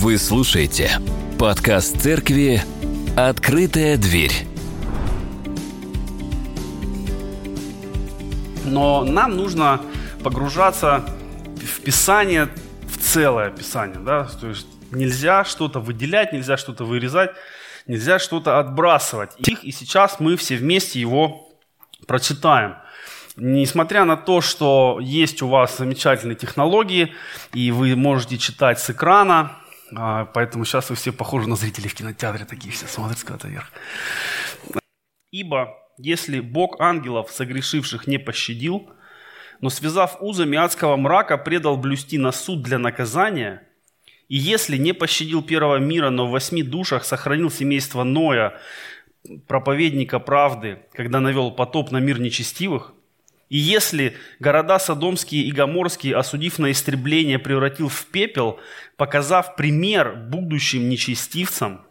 Вы слушаете подкаст церкви «Открытая дверь». Но нам нужно погружаться в Писание, в целое Писание. Да? То есть нельзя что-то выделять, нельзя что-то вырезать, нельзя что-то отбрасывать. И сейчас мы все вместе его прочитаем. Несмотря на то, что есть у вас замечательные технологии, и вы можете читать с экрана, а, поэтому сейчас вы все похожи на зрителей в кинотеатре, такие все смотрят куда-то вверх. Ибо если Бог ангелов, согрешивших, не пощадил, но связав узами адского мрака, предал блюсти на суд для наказания, и если не пощадил первого мира, но в восьми душах сохранил семейство Ноя, проповедника правды, когда навел потоп на мир нечестивых, и если города Содомские и Гоморские, осудив на истребление, превратил в пепел, показав пример будущим нечестивцам,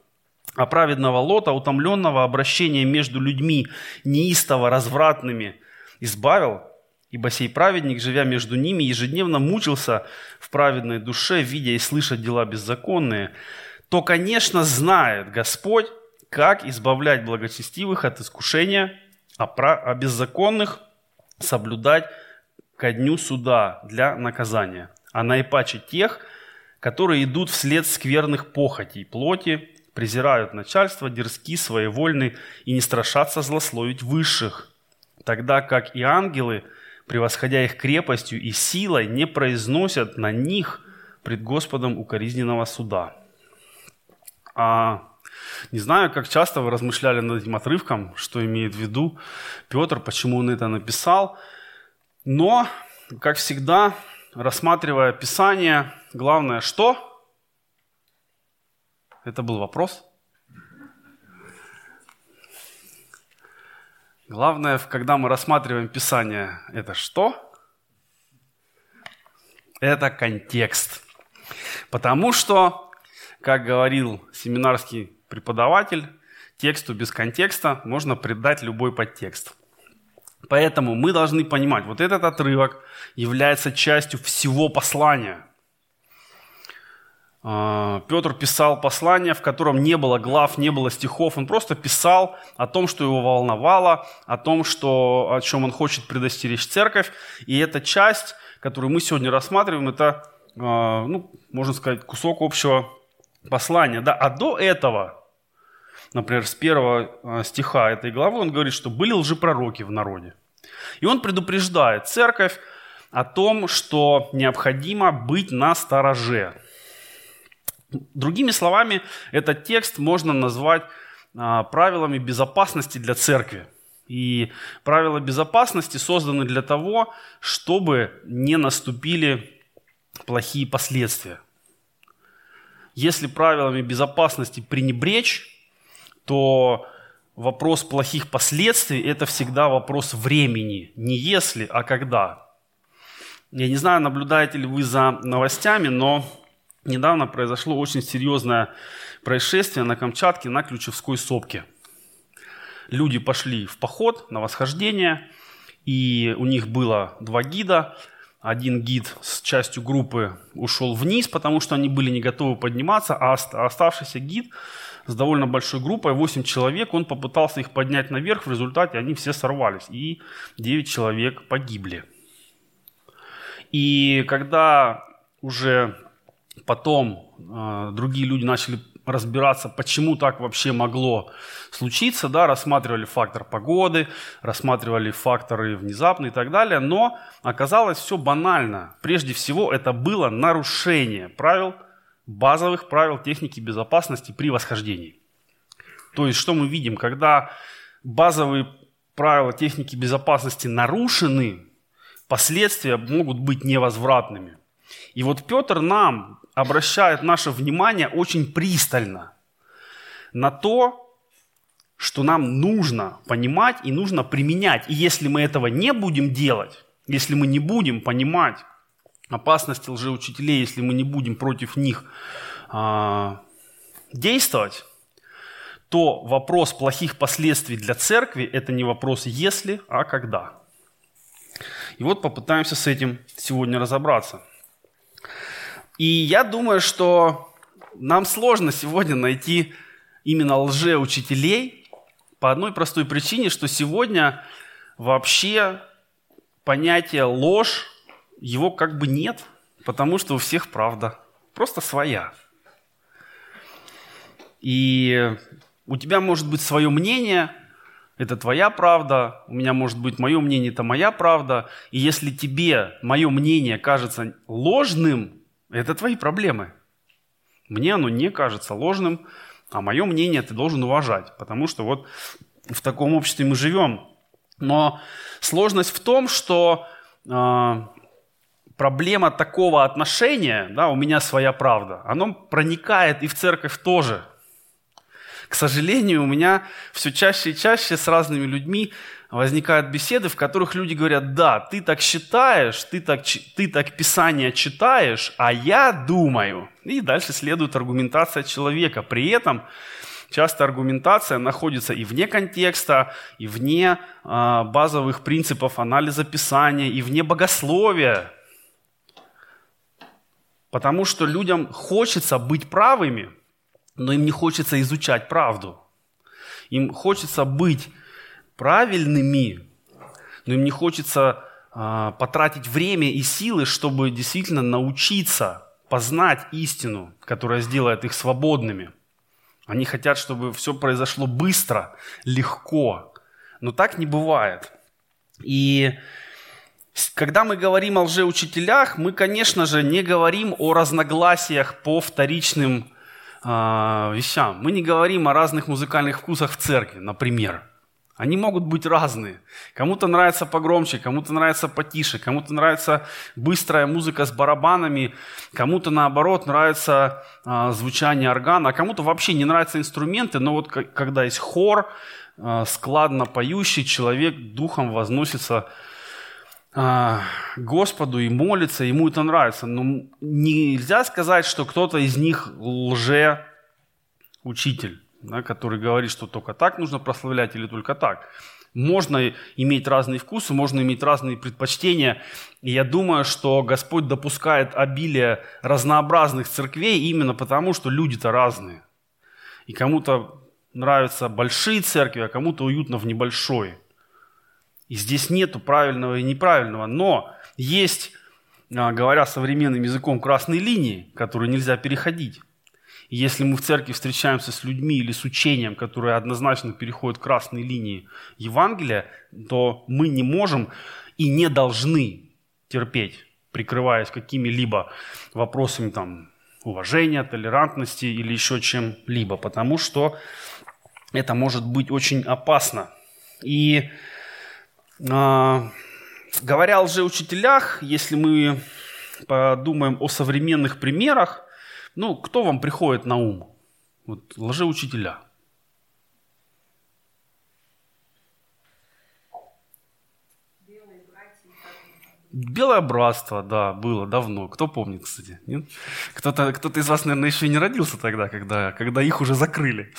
а праведного Лота, утомленного обращения между людьми неистово развратными, избавил, ибо сей праведник, живя между ними, ежедневно мучился в праведной душе, видя и слыша дела беззаконные, то, конечно, знает Господь, как избавлять благочестивых от искушения, а беззаконных соблюдать ко дню суда для наказания, а наипаче тех, которые идут вслед скверных похотей плоти, презирают начальство, дерзки, своевольны и не страшатся злословить высших, тогда как и ангелы, превосходя их крепостью и силой, не произносят на них пред Господом укоризненного суда. А не знаю, как часто вы размышляли над этим отрывком, что имеет в виду Петр, почему он это написал. Но, как всегда, рассматривая Писание, главное что? Это был вопрос. Главное, когда мы рассматриваем Писание, это что? Это контекст. Потому что, как говорил семинарский преподаватель, тексту без контекста можно придать любой подтекст. Поэтому мы должны понимать, вот этот отрывок является частью всего послания. А, Петр писал послание, в котором не было глав, не было стихов. Он просто писал о том, что его волновало, о том, что, о чем он хочет предостеречь церковь. И эта часть, которую мы сегодня рассматриваем, это, а, ну, можно сказать, кусок общего послания. Да? А до этого например, с первого а, стиха этой главы, он говорит, что были лжепророки в народе. И он предупреждает церковь о том, что необходимо быть на стороже. Другими словами, этот текст можно назвать а, правилами безопасности для церкви. И правила безопасности созданы для того, чтобы не наступили плохие последствия. Если правилами безопасности пренебречь, то вопрос плохих последствий – это всегда вопрос времени. Не если, а когда. Я не знаю, наблюдаете ли вы за новостями, но недавно произошло очень серьезное происшествие на Камчатке на Ключевской сопке. Люди пошли в поход на восхождение, и у них было два гида. Один гид с частью группы ушел вниз, потому что они были не готовы подниматься, а оставшийся гид с довольно большой группой, 8 человек, он попытался их поднять наверх, в результате они все сорвались, и 9 человек погибли. И когда уже потом э, другие люди начали разбираться, почему так вообще могло случиться, да, рассматривали фактор погоды, рассматривали факторы внезапные и так далее, но оказалось все банально. Прежде всего это было нарушение правил базовых правил техники безопасности при восхождении. То есть, что мы видим, когда базовые правила техники безопасности нарушены, последствия могут быть невозвратными. И вот Петр нам обращает наше внимание очень пристально на то, что нам нужно понимать и нужно применять. И если мы этого не будем делать, если мы не будем понимать, опасности лжеучителей, если мы не будем против них а, действовать, то вопрос плохих последствий для церкви – это не вопрос «если», а «когда». И вот попытаемся с этим сегодня разобраться. И я думаю, что нам сложно сегодня найти именно лжеучителей по одной простой причине, что сегодня вообще понятие ложь, его как бы нет, потому что у всех правда, просто своя. И у тебя может быть свое мнение, это твоя правда, у меня может быть мое мнение, это моя правда. И если тебе мое мнение кажется ложным, это твои проблемы. Мне оно не кажется ложным, а мое мнение ты должен уважать, потому что вот в таком обществе мы живем. Но сложность в том, что э, проблема такого отношения, да, у меня своя правда, оно проникает и в церковь тоже – к сожалению, у меня все чаще и чаще с разными людьми возникают беседы, в которых люди говорят, да, ты так считаешь, ты так, ты так Писание читаешь, а я думаю. И дальше следует аргументация человека. При этом часто аргументация находится и вне контекста, и вне э, базовых принципов анализа Писания, и вне богословия. Потому что людям хочется быть правыми – но им не хочется изучать правду. Им хочется быть правильными, но им не хочется э, потратить время и силы, чтобы действительно научиться познать истину, которая сделает их свободными. Они хотят, чтобы все произошло быстро, легко. Но так не бывает. И когда мы говорим о лжеучителях, мы, конечно же, не говорим о разногласиях по вторичным э, вещам. Мы не говорим о разных музыкальных вкусах в церкви, например. Они могут быть разные. Кому-то нравится погромче, кому-то нравится потише, кому-то нравится быстрая музыка с барабанами, кому-то наоборот нравится э, звучание органа, а кому-то вообще не нравятся инструменты, но вот когда есть хор, э, складно поющий, человек духом возносится а, Господу и молится, ему это нравится. Но нельзя сказать, что кто-то из них лже учитель, да, который говорит, что только так нужно прославлять или только так. Можно иметь разные вкусы, можно иметь разные предпочтения. И я думаю, что Господь допускает обилие разнообразных церквей именно потому, что люди-то разные. И кому-то нравятся большие церкви, а кому-то уютно в небольшой. И здесь нету правильного и неправильного. Но есть, а, говоря современным языком, красные линии, которые нельзя переходить. И если мы в церкви встречаемся с людьми или с учением, которое однозначно переходит красные линии Евангелия, то мы не можем и не должны терпеть, прикрываясь какими-либо вопросами там, уважения, толерантности или еще чем-либо, потому что это может быть очень опасно. И говоря о лжеучителях, если мы подумаем о современных примерах, ну, кто вам приходит на ум? Вот лжеучителя. Белое братство, да, было давно. Кто помнит, кстати? Нет? Кто-то, кто-то из вас, наверное, еще не родился тогда, когда, когда их уже закрыли.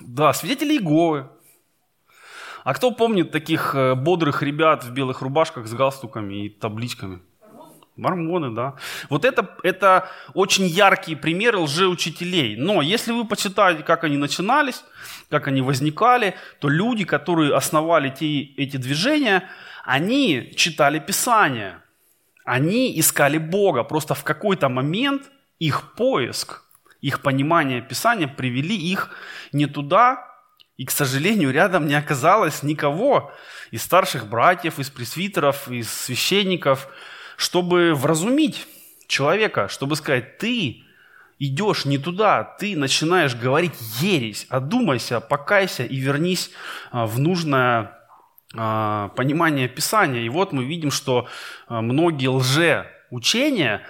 Да, свидетели Иеговы. А кто помнит таких э, бодрых ребят в белых рубашках с галстуками и табличками? Мормоны, да. Вот это, это очень яркие примеры лжеучителей. Но если вы почитаете, как они начинались, как они возникали, то люди, которые основали те, эти движения, они читали Писание. Они искали Бога. Просто в какой-то момент их поиск, их понимание Писания привели их не туда, и, к сожалению, рядом не оказалось никого из старших братьев, из пресвитеров, из священников, чтобы вразумить человека, чтобы сказать, ты идешь не туда, ты начинаешь говорить ересь, одумайся, покайся и вернись а, в нужное а, понимание Писания. И вот мы видим, что а, многие лжеучения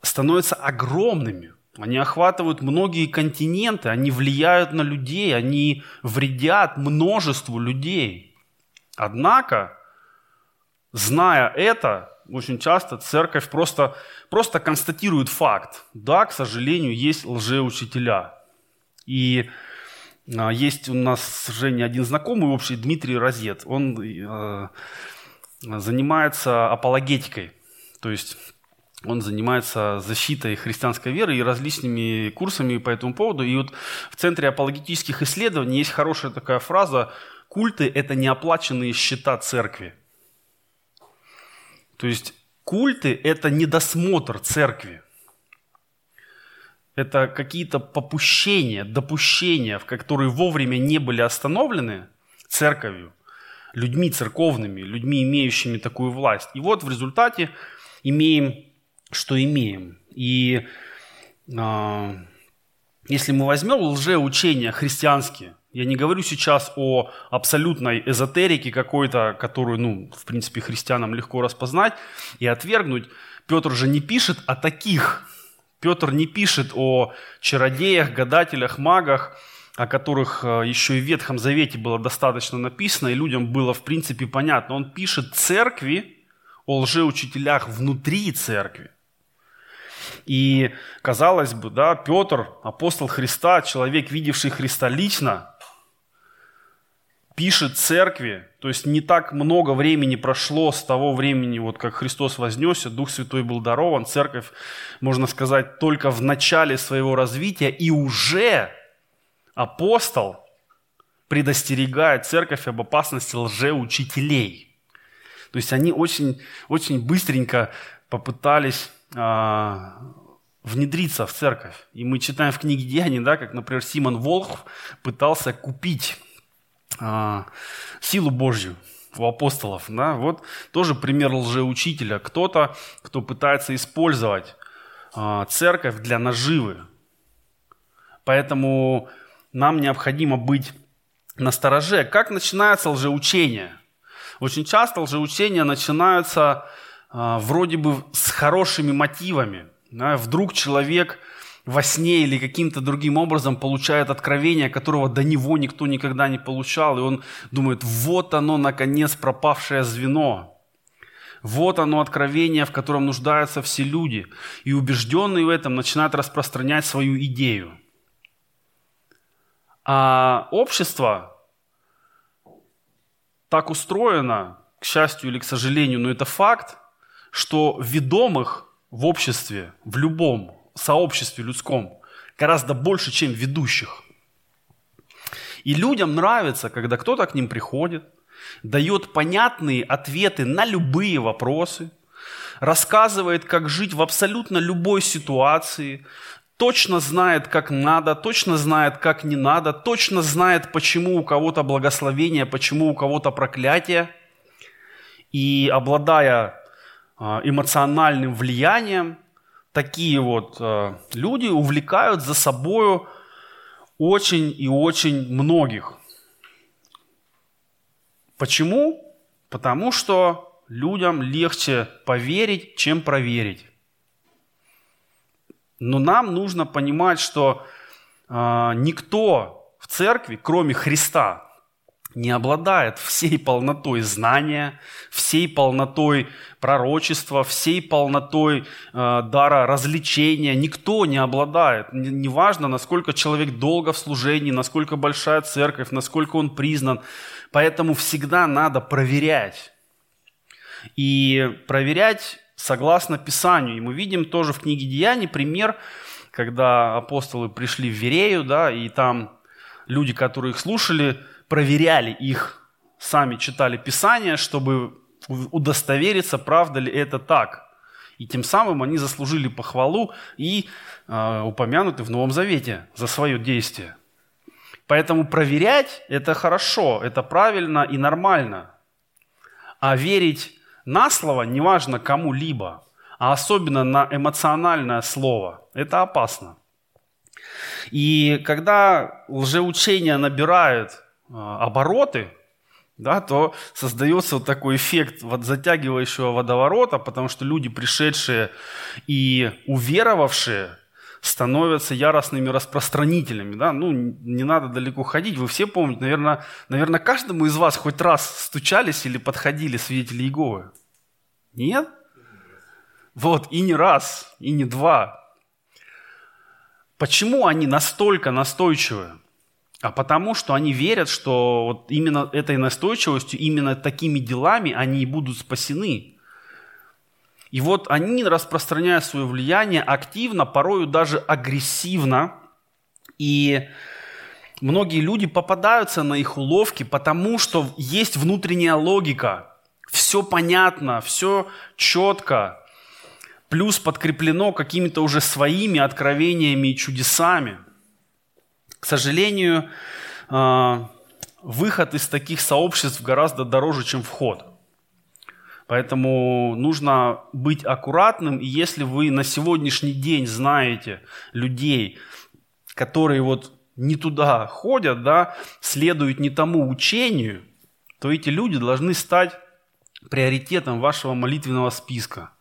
становятся огромными. Они охватывают многие континенты, они влияют на людей, они вредят множеству людей. Однако, зная это, очень часто церковь просто, просто констатирует факт. Да, к сожалению, есть лжеучителя. И а, есть у нас, Женя, один знакомый общий, Дмитрий Розет. Он э, занимается апологетикой. То есть он занимается защитой христианской веры и различными курсами по этому поводу. И вот в Центре апологетических исследований есть хорошая такая фраза «Культы – это неоплаченные счета церкви». То есть культы – это недосмотр церкви. Это какие-то попущения, допущения, в которые вовремя не были остановлены церковью, людьми церковными, людьми, имеющими такую власть. И вот в результате имеем что имеем. И э, если мы возьмем лжеучения христианские, я не говорю сейчас о абсолютной эзотерике какой-то, которую, ну, в принципе, христианам легко распознать и отвергнуть. Петр же не пишет о таких. Петр не пишет о чародеях, гадателях, магах, о которых э, еще и в Ветхом Завете было достаточно написано, и людям было, в принципе, понятно. Он пишет церкви о лжеучителях внутри церкви. И, казалось бы, да, Петр, апостол Христа, человек, видевший Христа лично, пишет церкви, то есть не так много времени прошло с того времени, вот как Христос вознесся, Дух Святой был дарован, церковь, можно сказать, только в начале своего развития, и уже апостол предостерегает церковь об опасности лжеучителей. То есть они очень, очень быстренько попытались внедриться в церковь. И мы читаем в книге Деяний, да, как, например, Симон Волхв пытался купить а, силу Божью у апостолов. Да? Вот тоже пример лжеучителя. Кто-то, кто пытается использовать а, церковь для наживы. Поэтому нам необходимо быть настороже. Как начинается лжеучение? Очень часто лжеучения начинаются а, вроде бы с хорошими мотивами. Да, вдруг человек во сне или каким-то другим образом получает откровение, которого до него никто никогда не получал, и он думает, вот оно, наконец, пропавшее звено. Вот оно откровение, в котором нуждаются все люди. И убежденный в этом начинает распространять свою идею. А общество так устроено, к счастью или к сожалению, но это факт, что ведомых в обществе, в любом сообществе людском, гораздо больше, чем ведущих. И людям нравится, когда кто-то к ним приходит, дает понятные ответы на любые вопросы, рассказывает, как жить в абсолютно любой ситуации, точно знает, как надо, точно знает, как не надо, точно знает, почему у кого-то благословение, почему у кого-то проклятие. И обладая эмоциональным влиянием, такие вот а, люди увлекают за собою очень и очень многих. Почему? Потому что людям легче поверить, чем проверить. Но нам нужно понимать, что э, никто в церкви, кроме Христа, не обладает всей полнотой знания, всей полнотой пророчества, всей полнотой э, дара развлечения. Никто не обладает. Неважно, насколько человек долго в служении, насколько большая церковь, насколько он признан. Поэтому всегда надо проверять. И проверять согласно Писанию. И мы видим тоже в книге Деяний пример, когда апостолы пришли в Верею, да, и там люди, которые их слушали, проверяли их, сами читали Писание, чтобы удостовериться, правда ли это так. И тем самым они заслужили похвалу и э, упомянуты в Новом Завете за свое действие. Поэтому проверять – это хорошо, это правильно и нормально. А верить на слово, неважно кому-либо, а особенно на эмоциональное слово, это опасно. И когда лжеучения набирают а, обороты, да, то создается вот такой эффект вот затягивающего водоворота, потому что люди, пришедшие и уверовавшие, становятся яростными распространителями. Да? Ну, не надо далеко ходить. Вы все помните, наверное, наверное, каждому из вас хоть раз стучались или подходили свидетели Иеговы. Нет? Вот, и не раз, и не два. Почему они настолько настойчивы? а потому что они верят, что вот именно этой настойчивостью, именно такими делами они и будут спасены. И вот они распространяют свое влияние активно, порою даже агрессивно. И многие люди попадаются на их уловки, потому что есть внутренняя логика. Все понятно, все четко, плюс подкреплено какими-то уже своими откровениями и чудесами. К сожалению, а, выход из таких сообществ гораздо дороже, чем вход. Поэтому нужно быть аккуратным, и если вы на сегодняшний день знаете людей, которые вот не туда ходят, да, следуют не тому учению, то эти люди должны стать приоритетом вашего молитвенного списка.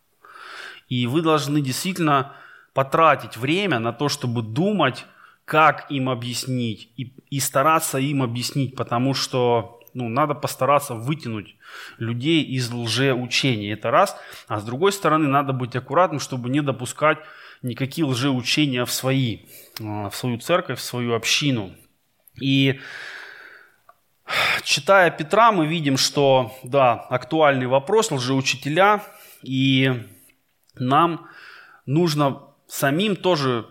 И вы должны действительно потратить время на то, чтобы думать, как им объяснить, и, и стараться им объяснить, потому что ну, надо постараться вытянуть людей из лжеучения. Это раз. А с другой стороны, надо быть аккуратным, чтобы не допускать никакие лжеучения в свои, а, в свою церковь, в свою общину. И читая Петра, мы видим, что, да, актуальный вопрос, лжеучителя, и нам нужно самим тоже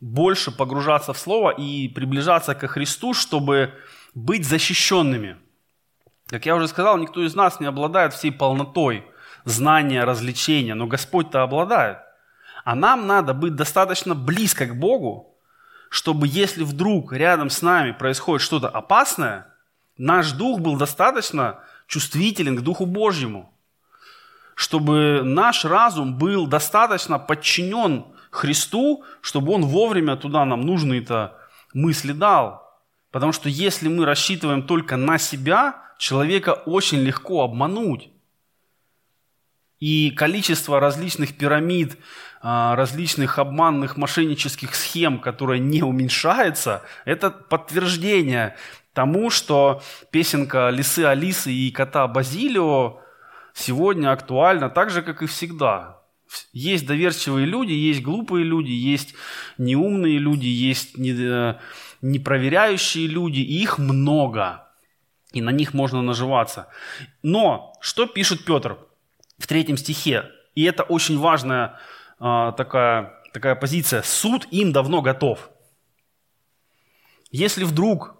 больше погружаться в Слово и приближаться ко Христу, чтобы быть защищенными – как я уже сказал, никто из нас не обладает всей полнотой знания, развлечения, но Господь-то обладает. А нам надо быть достаточно близко к Богу, чтобы если вдруг рядом с нами происходит что-то опасное, наш дух был достаточно чувствителен к Духу Божьему, чтобы наш разум был достаточно подчинен Христу, чтобы Он вовремя туда нам нужные-то мысли дал. Потому что если мы рассчитываем только на себя, человека очень легко обмануть. И количество различных пирамид, а, различных обманных мошеннических схем, которые не уменьшается, это подтверждение тому, что песенка «Лисы Алисы» и «Кота Базилио» сегодня актуальна так же, как и всегда. Есть доверчивые люди, есть глупые люди, есть неумные люди, есть э, непроверяющие люди, и их много – и на них можно наживаться. Но что пишет Петр в третьем стихе? И это очень важная э, такая, такая позиция. Суд им давно готов. Если вдруг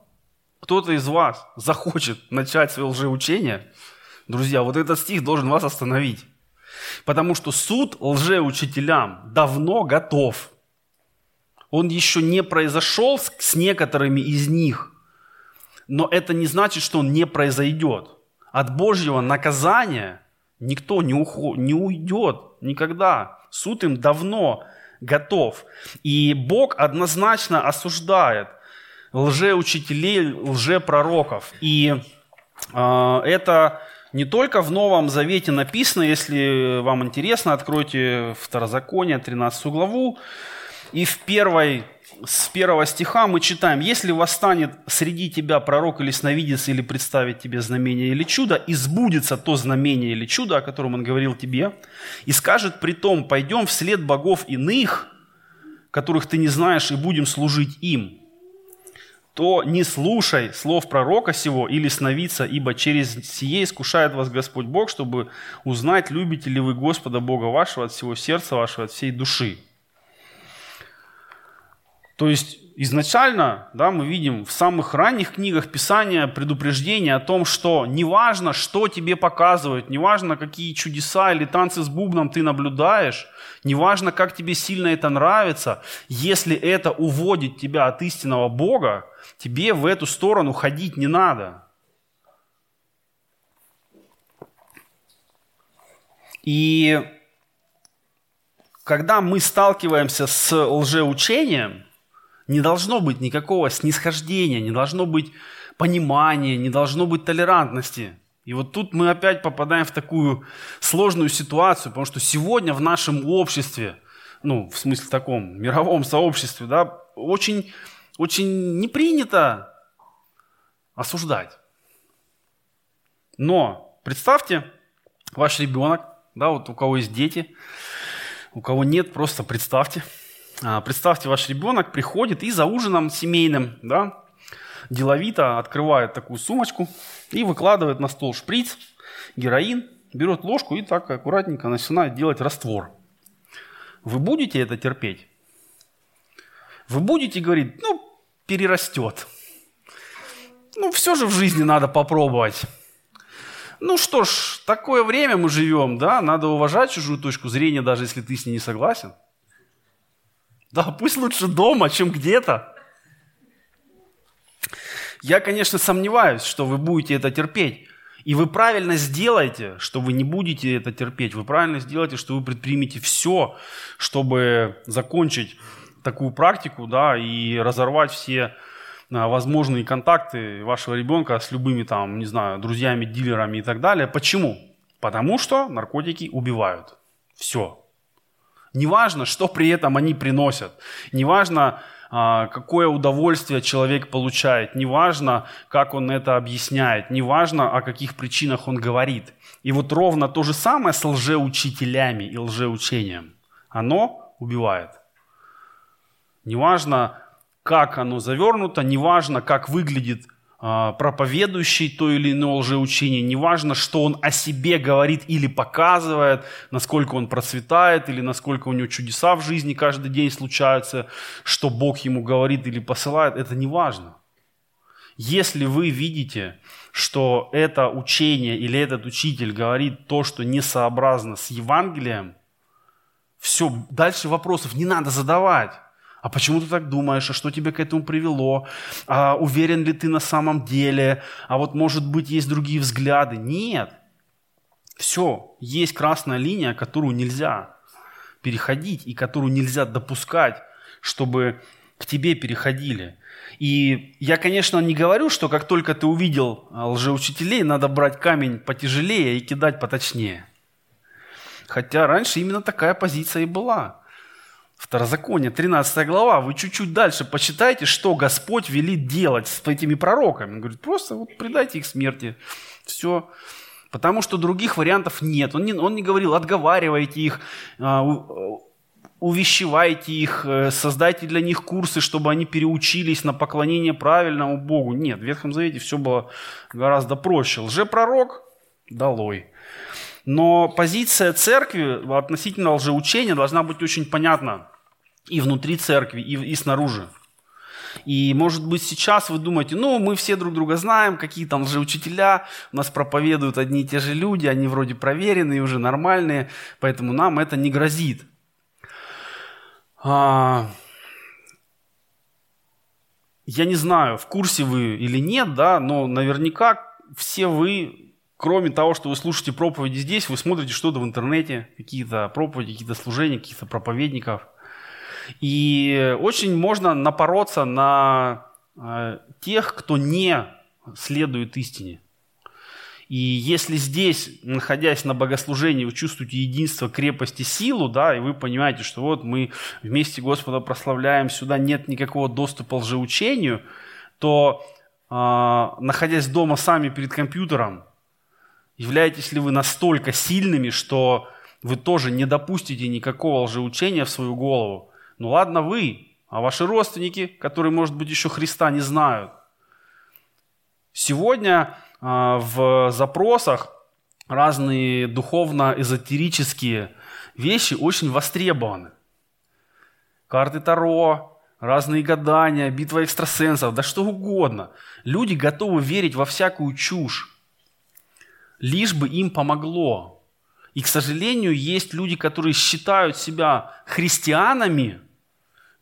кто-то из вас захочет начать свое лжеучение, друзья, вот этот стих должен вас остановить. Потому что суд лжеучителям давно готов. Он еще не произошел с некоторыми из них – но это не значит, что он не произойдет. От Божьего наказания никто не, уход, не уйдет никогда. Суд им давно готов. И Бог однозначно осуждает лжеучителей, лжепророков. И э, это не только в Новом Завете написано, если вам интересно, откройте Второзаконие, 13 главу, и в первой с первого стиха мы читаем, «Если восстанет среди тебя пророк или сновидец, или представит тебе знамение или чудо, и сбудется то знамение или чудо, о котором он говорил тебе, и скажет при том, пойдем вслед богов иных, которых ты не знаешь, и будем служить им, то не слушай слов пророка сего или сновидца, ибо через сие искушает вас Господь Бог, чтобы узнать, любите ли вы Господа Бога вашего от всего сердца вашего, от всей души». То есть изначально да, мы видим в самых ранних книгах Писания предупреждение о том, что неважно, что тебе показывают, неважно, какие чудеса или танцы с бубном ты наблюдаешь, неважно, как тебе сильно это нравится, если это уводит тебя от истинного Бога, тебе в эту сторону ходить не надо. И когда мы сталкиваемся с лжеучением, не должно быть никакого снисхождения, не должно быть понимания, не должно быть толерантности. И вот тут мы опять попадаем в такую сложную ситуацию, потому что сегодня в нашем обществе, ну, в смысле таком мировом сообществе, да, очень, очень не принято осуждать. Но представьте, ваш ребенок, да, вот у кого есть дети, у кого нет, просто представьте – представьте, ваш ребенок приходит и за ужином семейным, да, деловито открывает такую сумочку и выкладывает на стол шприц, героин, берет ложку и так аккуратненько начинает делать раствор. Вы будете это терпеть? Вы будете говорить, ну, перерастет. Ну, все же в жизни надо попробовать. Ну что ж, такое время мы живем, да, надо уважать чужую точку зрения, даже если ты с ней не согласен. Да, пусть лучше дома, чем где-то. Я, конечно, сомневаюсь, что вы будете это терпеть. И вы правильно сделаете, что вы не будете это терпеть. Вы правильно сделаете, что вы предпримете все, чтобы закончить такую практику, да, и разорвать все а, возможные контакты вашего ребенка с любыми там, не знаю, друзьями, дилерами и так далее. Почему? Потому что наркотики убивают. Все. Неважно, что при этом они приносят. Неважно, а, какое удовольствие человек получает, неважно, как он это объясняет, неважно, о каких причинах он говорит. И вот ровно то же самое с лжеучителями и лжеучением. Оно убивает. Неважно, как оно завернуто, неважно, как выглядит проповедующий то или иное лжеучение, неважно, что он о себе говорит или показывает, насколько он процветает или насколько у него чудеса в жизни каждый день случаются, что Бог ему говорит или посылает, это не важно. Если вы видите, что это учение или этот учитель говорит то, что несообразно с Евангелием, все, дальше вопросов не надо задавать. А почему ты так думаешь? А что тебя к этому привело? А уверен ли ты на самом деле? А вот, может быть, есть другие взгляды? Нет. Все, есть красная линия, которую нельзя переходить и которую нельзя допускать, чтобы к тебе переходили. И я, конечно, не говорю, что как только ты увидел лжеучителей, надо брать камень потяжелее и кидать поточнее. Хотя раньше именно такая позиция и была – Второзаконие, 13 глава, вы чуть-чуть дальше почитайте, что Господь велит делать с этими пророками. Он говорит, просто вот предайте их смерти. Все. Потому что других вариантов нет. Он не, он не говорил, отговаривайте их, а, увещевайте их, э, создайте для них курсы, чтобы они переучились на поклонение правильному Богу. Нет, в Ветхом Завете все было гораздо проще. Лжепророк – долой. Но позиция церкви относительно лжеучения должна быть очень понятна и внутри церкви, и, и снаружи. И, может быть, сейчас вы думаете, ну, мы все друг друга знаем, какие там лжеучителя, у нас проповедуют одни и те же люди, они вроде проверенные, уже нормальные, поэтому нам это не грозит. А... Я не знаю, в курсе вы или нет, да, но наверняка все вы, кроме того, что вы слушаете проповеди здесь, вы смотрите что-то в интернете, какие-то проповеди, какие-то служения, каких-то проповедников – и очень можно напороться на э, тех, кто не следует истине. И если здесь, находясь на богослужении, вы чувствуете единство, крепость и силу, да, и вы понимаете, что вот мы вместе Господа прославляем, сюда нет никакого доступа лжеучению, то, э, находясь дома сами перед компьютером, являетесь ли вы настолько сильными, что вы тоже не допустите никакого лжеучения в свою голову, ну ладно вы, а ваши родственники, которые, может быть, еще Христа не знают. Сегодня э, в запросах разные духовно-эзотерические вещи очень востребованы. Карты Таро, разные гадания, битва экстрасенсов, да что угодно. Люди готовы верить во всякую чушь, лишь бы им помогло. И, к сожалению, есть люди, которые считают себя христианами,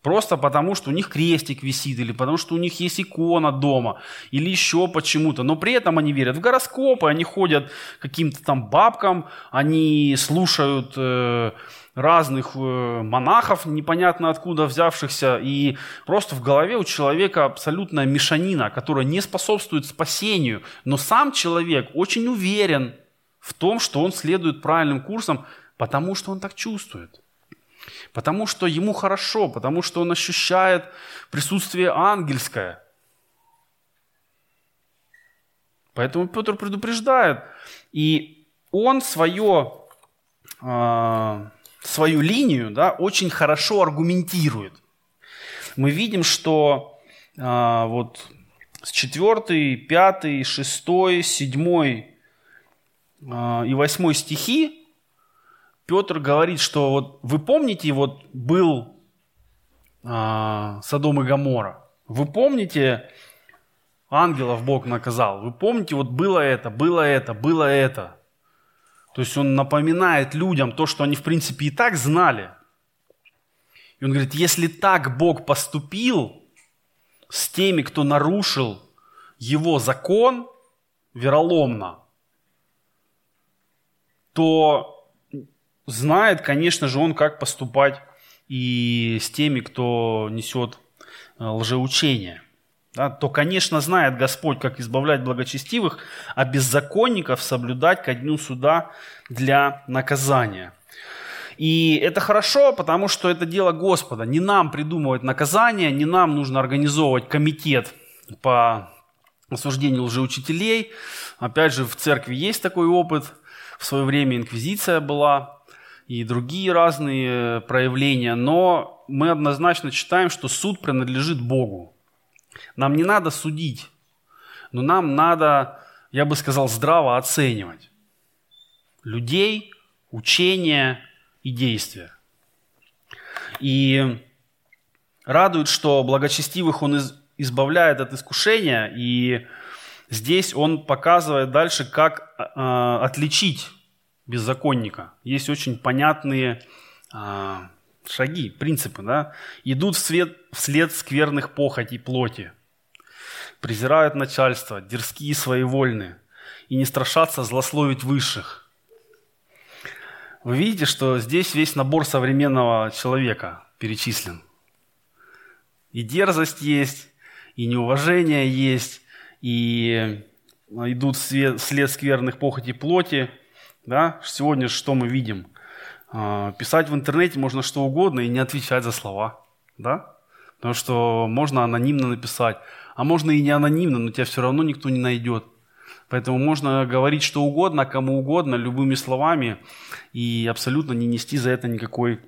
Просто потому, что у них крестик висит, или потому, что у них есть икона дома, или еще почему-то. Но при этом они верят в гороскопы, они ходят к каким-то там бабкам, они слушают э, разных э, монахов, непонятно откуда взявшихся, и просто в голове у человека абсолютная мешанина, которая не способствует спасению. Но сам человек очень уверен в том, что он следует правильным курсам, потому что он так чувствует. Потому что ему хорошо, потому что он ощущает присутствие ангельское. Поэтому Петр предупреждает. И он свое, э, свою линию да, очень хорошо аргументирует. Мы видим, что э, вот с 4, 5, 6, 7 э, и 8 стихи Петр говорит, что вот вы помните, вот был э, Содом и Гамора. Вы помните, ангелов Бог наказал. Вы помните, вот было это, было это, было это. То есть он напоминает людям то, что они в принципе и так знали. И он говорит, если так Бог поступил с теми, кто нарушил его закон вероломно, то знает, конечно же, он, как поступать и с теми, кто несет э, лжеучение. Да, то, конечно, знает Господь, как избавлять благочестивых, а беззаконников соблюдать ко дню суда для наказания. И это хорошо, потому что это дело Господа. Не нам придумывать наказание, не нам нужно организовывать комитет по осуждению лжеучителей. Опять же, в церкви есть такой опыт. В свое время инквизиция была и другие разные проявления. Но мы однозначно считаем, что суд принадлежит Богу. Нам не надо судить, но нам надо, я бы сказал, здраво оценивать людей, учения и действия. И радует, что благочестивых он избавляет от искушения, и здесь он показывает дальше, как э, отличить беззаконника. Есть очень понятные э, шаги, принципы. Да? Идут вслед, вслед скверных похотей плоти, презирают начальство, дерзкие своевольны и не страшатся злословить высших. Вы видите, что здесь весь набор современного человека перечислен. И дерзость есть, и неуважение есть, и идут вслед скверных похотей плоти. Да? Сегодня что мы видим? А, писать в интернете можно что угодно и не отвечать за слова. Да? Потому что можно анонимно написать. А можно и не анонимно, но тебя все равно никто не найдет. Поэтому можно говорить что угодно, кому угодно, любыми словами, и абсолютно не нести за это никакой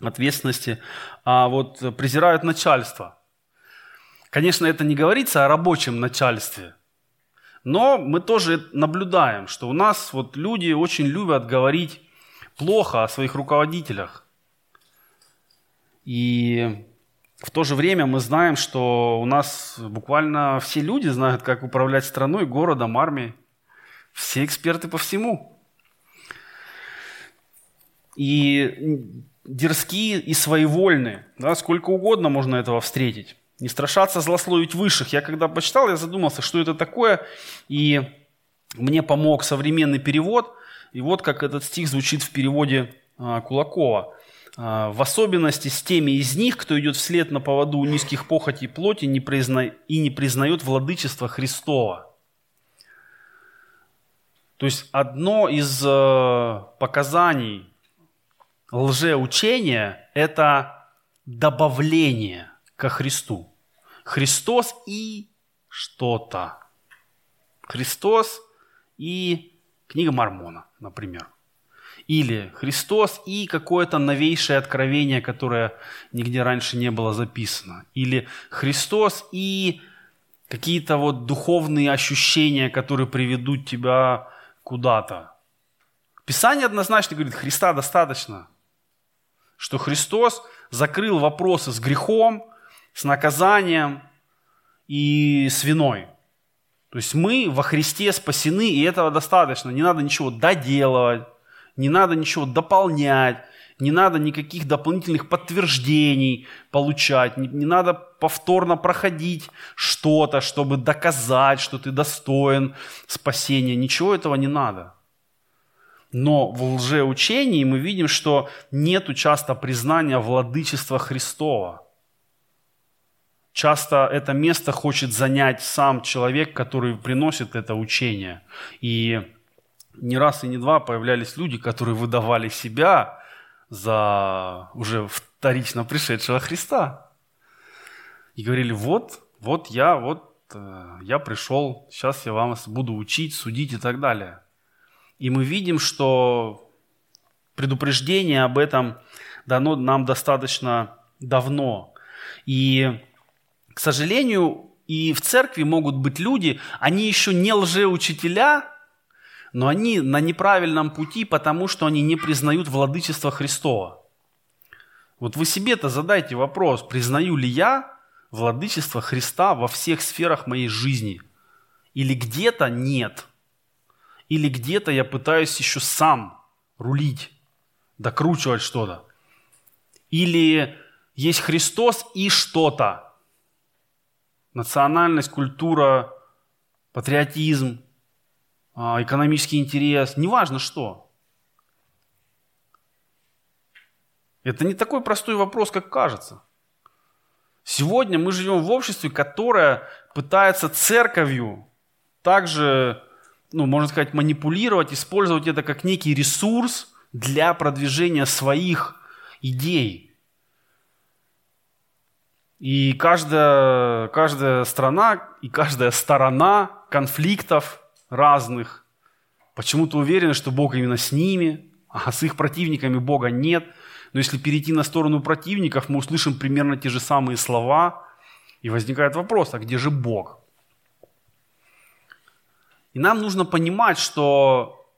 ответственности. А вот презирают начальство. Конечно, это не говорится о рабочем начальстве, но мы тоже наблюдаем, что у нас вот люди очень любят говорить плохо о своих руководителях. И в то же время мы знаем, что у нас буквально все люди знают, как управлять страной, городом, армией. Все эксперты по всему. И дерзкие и своевольные. Да, сколько угодно можно этого встретить. Не страшаться злословить высших. Я когда почитал, я задумался, что это такое. И мне помог современный перевод. И вот как этот стих звучит в переводе а, Кулакова. А, в особенности с теми из них, кто идет вслед на поводу низких похотей плоти и не признает владычество Христова. То есть одно из э, показаний лжеучения – это добавление ко Христу. Христос и что-то. Христос и книга Мормона, например. Или Христос и какое-то новейшее откровение, которое нигде раньше не было записано. Или Христос и какие-то вот духовные ощущения, которые приведут тебя куда-то. Писание однозначно говорит, Христа достаточно. Что Христос закрыл вопросы с грехом, с наказанием и с виной. То есть мы во Христе спасены, и этого достаточно. Не надо ничего доделывать, не надо ничего дополнять, не надо никаких дополнительных подтверждений получать, не, не надо повторно проходить что-то, чтобы доказать, что ты достоин спасения. Ничего этого не надо. Но в лжеучении мы видим, что нету часто признания владычества Христова. Часто это место хочет занять сам человек, который приносит это учение. И не раз и не два появлялись люди, которые выдавали себя за уже вторично пришедшего Христа. И говорили, вот, вот я, вот э, я пришел, сейчас я вам буду учить, судить и так далее. И мы видим, что предупреждение об этом дано нам достаточно давно. И, к сожалению, и в церкви могут быть люди, они еще не лжеучителя, но они на неправильном пути, потому что они не признают владычество Христова. Вот вы себе-то задайте вопрос, признаю ли я владычество Христа во всех сферах моей жизни? Или где-то нет? Или где-то я пытаюсь еще сам рулить, докручивать что-то? Или есть Христос и что-то? Национальность, культура, патриотизм, экономический интерес, неважно что. Это не такой простой вопрос, как кажется. Сегодня мы живем в обществе, которое пытается церковью также, ну, можно сказать, манипулировать, использовать это как некий ресурс для продвижения своих идей. И каждая, каждая страна и каждая сторона конфликтов разных почему-то уверены, что Бог именно с ними, а с их противниками Бога нет. Но если перейти на сторону противников, мы услышим примерно те же самые слова, и возникает вопрос, а где же Бог? И нам нужно понимать, что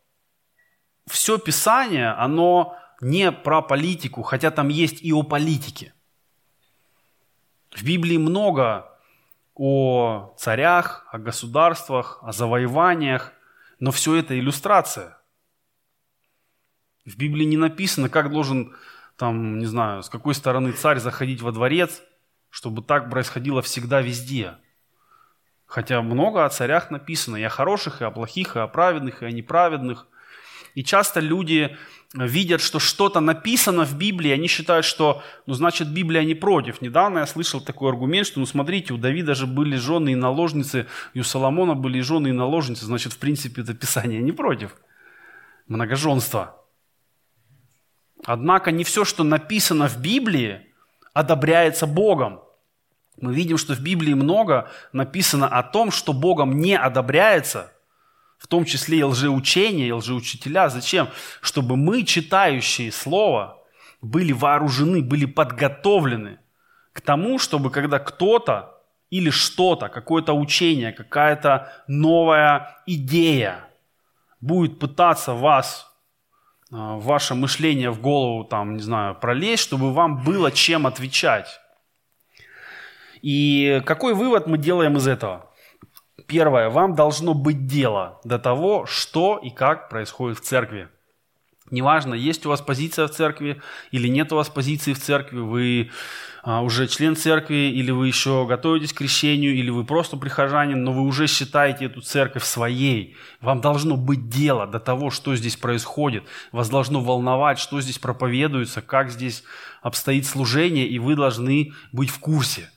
все Писание, оно не про политику, хотя там есть и о политике. В Библии много о царях, о государствах, о завоеваниях, но все это иллюстрация. В Библии не написано, как должен, там, не знаю, с какой стороны царь заходить во дворец, чтобы так происходило всегда везде. Хотя много о царях написано, и о хороших, и о плохих, и о праведных, и о неправедных. И часто люди видят, что что-то написано в Библии, они считают, что, ну, значит, Библия не против. Недавно я слышал такой аргумент, что, ну, смотрите, у Давида же были жены и наложницы, и у Соломона были жены и наложницы, значит, в принципе, это Писание не против. Многоженство. Однако не все, что написано в Библии, одобряется Богом. Мы видим, что в Библии много написано о том, что Богом не одобряется – в том числе и лжеучения, и лжеучителя. Зачем? Чтобы мы, читающие Слово, были вооружены, были подготовлены к тому, чтобы когда кто-то или что-то, какое-то учение, какая-то новая идея будет пытаться вас, а, ваше мышление в голову, там, не знаю, пролезть, чтобы вам было чем отвечать. И какой вывод мы делаем из этого? Первое. Вам должно быть дело до того, что и как происходит в церкви. Неважно, есть у вас позиция в церкви или нет у вас позиции в церкви, вы а, уже член церкви, или вы еще готовитесь к крещению, или вы просто прихожанин, но вы уже считаете эту церковь своей. Вам должно быть дело до того, что здесь происходит. Вас должно волновать, что здесь проповедуется, как здесь обстоит служение, и вы должны быть в курсе.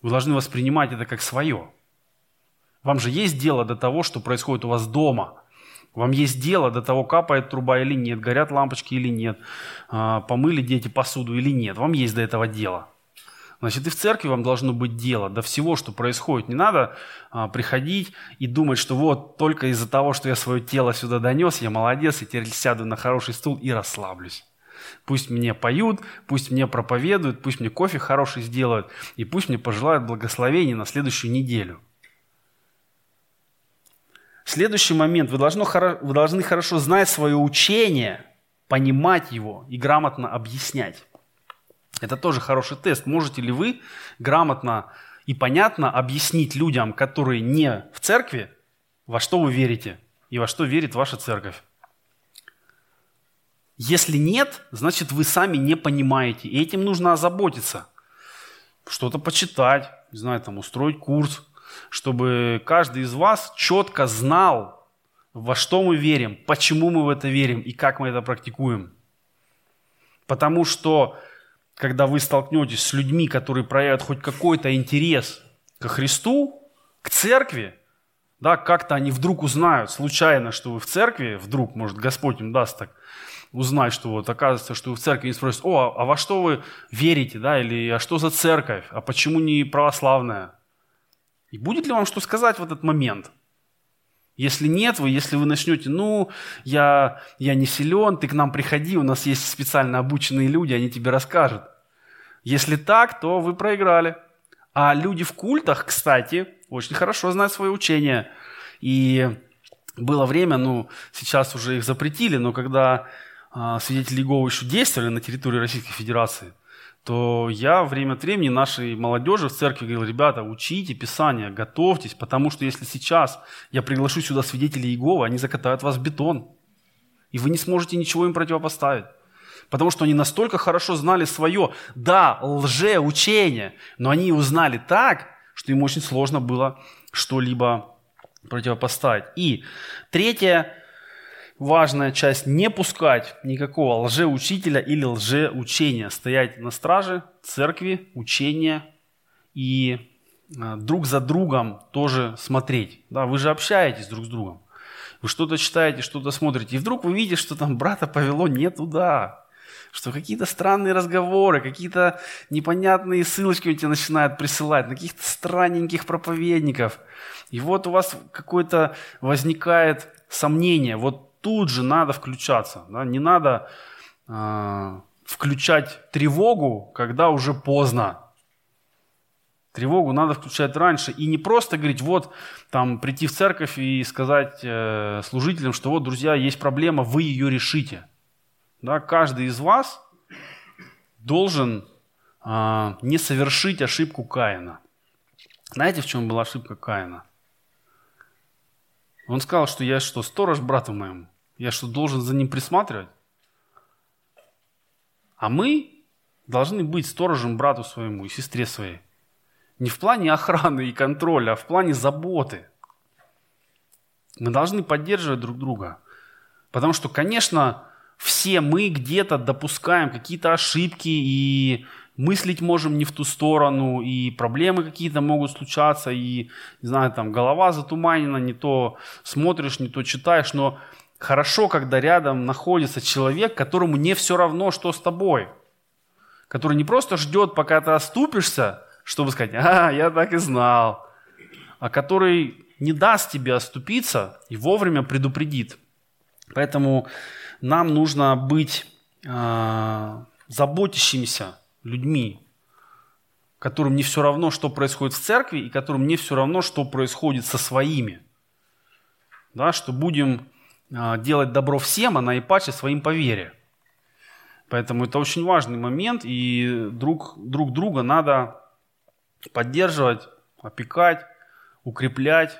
Вы должны воспринимать это как свое. Вам же есть дело до того, что происходит у вас дома. Вам есть дело до того, капает труба или нет, горят лампочки или нет, а, помыли дети посуду или нет. Вам есть до этого дело. Значит, и в церкви вам должно быть дело до всего, что происходит. Не надо а, приходить и думать, что вот только из-за того, что я свое тело сюда донес, я молодец, и теперь сяду на хороший стул и расслаблюсь. Пусть мне поют, пусть мне проповедуют, пусть мне кофе хороший сделают, и пусть мне пожелают благословения на следующую неделю – Следующий момент. Вы должны, вы должны хорошо знать свое учение, понимать его и грамотно объяснять. Это тоже хороший тест. Можете ли вы грамотно и понятно объяснить людям, которые не в церкви, во что вы верите и во что верит ваша церковь? Если нет, значит вы сами не понимаете, и этим нужно озаботиться. Что-то почитать, не знаю, там устроить курс, чтобы каждый из вас четко знал, во что мы верим, почему мы в это верим и как мы это практикуем. Потому что, когда вы столкнетесь с людьми, которые проявят хоть какой-то интерес к Христу, к церкви, да, как-то они вдруг узнают случайно, что вы в церкви, вдруг, может, Господь им даст так узнать, что вот оказывается, что вы в церкви, и спросят, о, а во что вы верите, да, или а что за церковь, а почему не православная? И будет ли вам что сказать в этот момент? Если нет, вы, если вы начнете, ну, я, я не силен, ты к нам приходи, у нас есть специально обученные люди, они тебе расскажут. Если так, то вы проиграли. А люди в культах, кстати, очень хорошо знают свое учение. И было время, ну, сейчас уже их запретили, но когда э, свидетели Иеговы еще действовали на территории Российской Федерации, то я время от времени нашей молодежи в церкви говорил, ребята, учите Писание, готовьтесь, потому что если сейчас я приглашу сюда свидетелей Иеговы, они закатают вас в бетон, и вы не сможете ничего им противопоставить. Потому что они настолько хорошо знали свое, да, лжеучение, но они узнали так, что им очень сложно было что-либо противопоставить. И третья важная часть – не пускать никакого лжеучителя или лжеучения. Стоять на страже церкви, учения и а, друг за другом тоже смотреть. Да, вы же общаетесь друг с другом. Вы что-то читаете, что-то смотрите. И вдруг вы видите, что там брата повело не туда. Что какие-то странные разговоры, какие-то непонятные ссылочки у тебя начинают присылать на каких-то странненьких проповедников. И вот у вас какое-то возникает сомнение. Вот тут же надо включаться. Да? Не надо э, включать тревогу, когда уже поздно. Тревогу надо включать раньше. И не просто говорить, вот, там, прийти в церковь и сказать э, служителям, что вот, друзья, есть проблема, вы ее решите. Да, каждый из вас должен э, не совершить ошибку Каина. Знаете, в чем была ошибка Каина? Он сказал, что я что, сторож брату моему? Я что, должен за ним присматривать? А мы должны быть сторожем брату своему и сестре своей. Не в плане охраны и контроля, а в плане заботы. Мы должны поддерживать друг друга. Потому что, конечно, все мы где-то допускаем какие-то ошибки и мыслить можем не в ту сторону, и проблемы какие-то могут случаться, и, не знаю, там голова затуманена, не то смотришь, не то читаешь, но хорошо, когда рядом находится человек, которому не все равно, что с тобой, который не просто ждет, пока ты оступишься, чтобы сказать, а, я так и знал, а который не даст тебе оступиться и вовремя предупредит. Поэтому нам нужно быть э, заботящимися людьми, которым не все равно, что происходит в церкви, и которым не все равно, что происходит со своими. Да, что будем а, делать добро всем, а наипаче своим по вере. Поэтому это очень важный момент, и друг, друг друга надо поддерживать, опекать, укреплять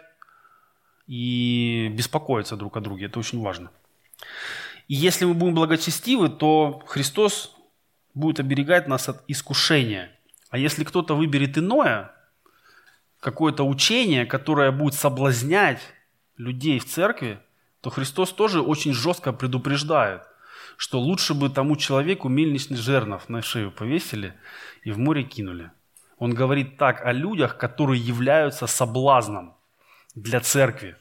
и беспокоиться друг о друге. Это очень важно. И если мы будем благочестивы, то Христос будет оберегать нас от искушения. А если кто-то выберет иное, какое-то учение, которое будет соблазнять людей в церкви, то Христос тоже очень жестко предупреждает, что лучше бы тому человеку мельничный жернов на шею повесили и в море кинули. Он говорит так о людях, которые являются соблазном для церкви.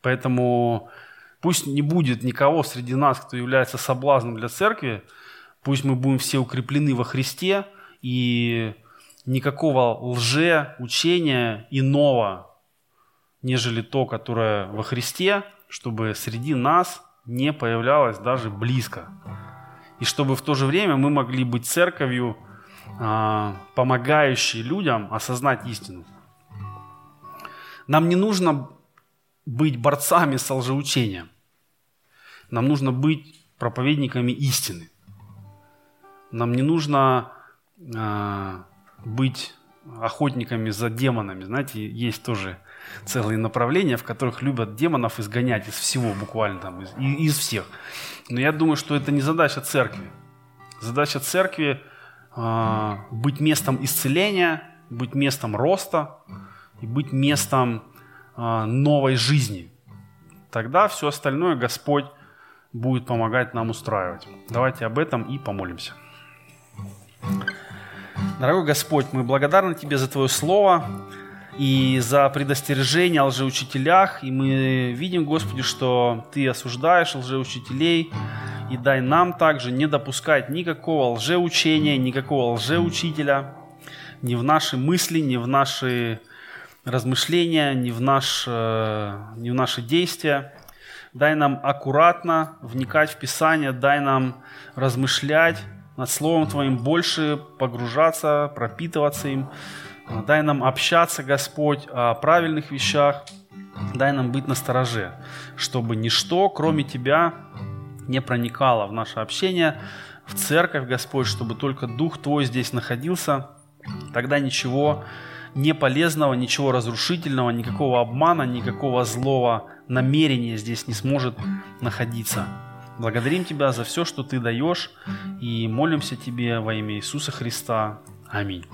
Поэтому пусть не будет никого среди нас, кто является соблазном для церкви, Пусть мы будем все укреплены во Христе, и никакого лже учения иного, нежели то, которое во Христе, чтобы среди нас не появлялось даже близко. И чтобы в то же время мы могли быть церковью, а, помогающей людям осознать истину. Нам не нужно быть борцами с лжеучением. Нам нужно быть проповедниками истины. Нам не нужно э, быть охотниками за демонами. Знаете, есть тоже целые направления, в которых любят демонов изгонять из всего буквально, там, из, из всех. Но я думаю, что это не задача церкви. Задача церкви э, быть местом исцеления, быть местом роста и быть местом э, новой жизни. Тогда все остальное Господь будет помогать нам устраивать. Давайте об этом и помолимся. Дорогой Господь, мы благодарны Тебе за Твое Слово и за предостережение о лжеучителях. И мы видим, Господи, что Ты осуждаешь лжеучителей. И дай нам также не допускать никакого лжеучения, никакого лжеучителя ни в наши мысли, ни в наши размышления, ни в, наш, э, ни в наши действия. Дай нам аккуратно вникать в Писание, дай нам размышлять над Словом Твоим, больше погружаться, пропитываться им. Дай нам общаться, Господь, о правильных вещах, дай нам быть настороже, чтобы ничто, кроме Тебя, не проникало в наше общение, в церковь, Господь, чтобы только Дух Твой здесь находился, тогда ничего не полезного, ничего разрушительного, никакого обмана, никакого злого намерения здесь не сможет находиться. Благодарим Тебя за все, что Ты даешь, и молимся Тебе во имя Иисуса Христа. Аминь.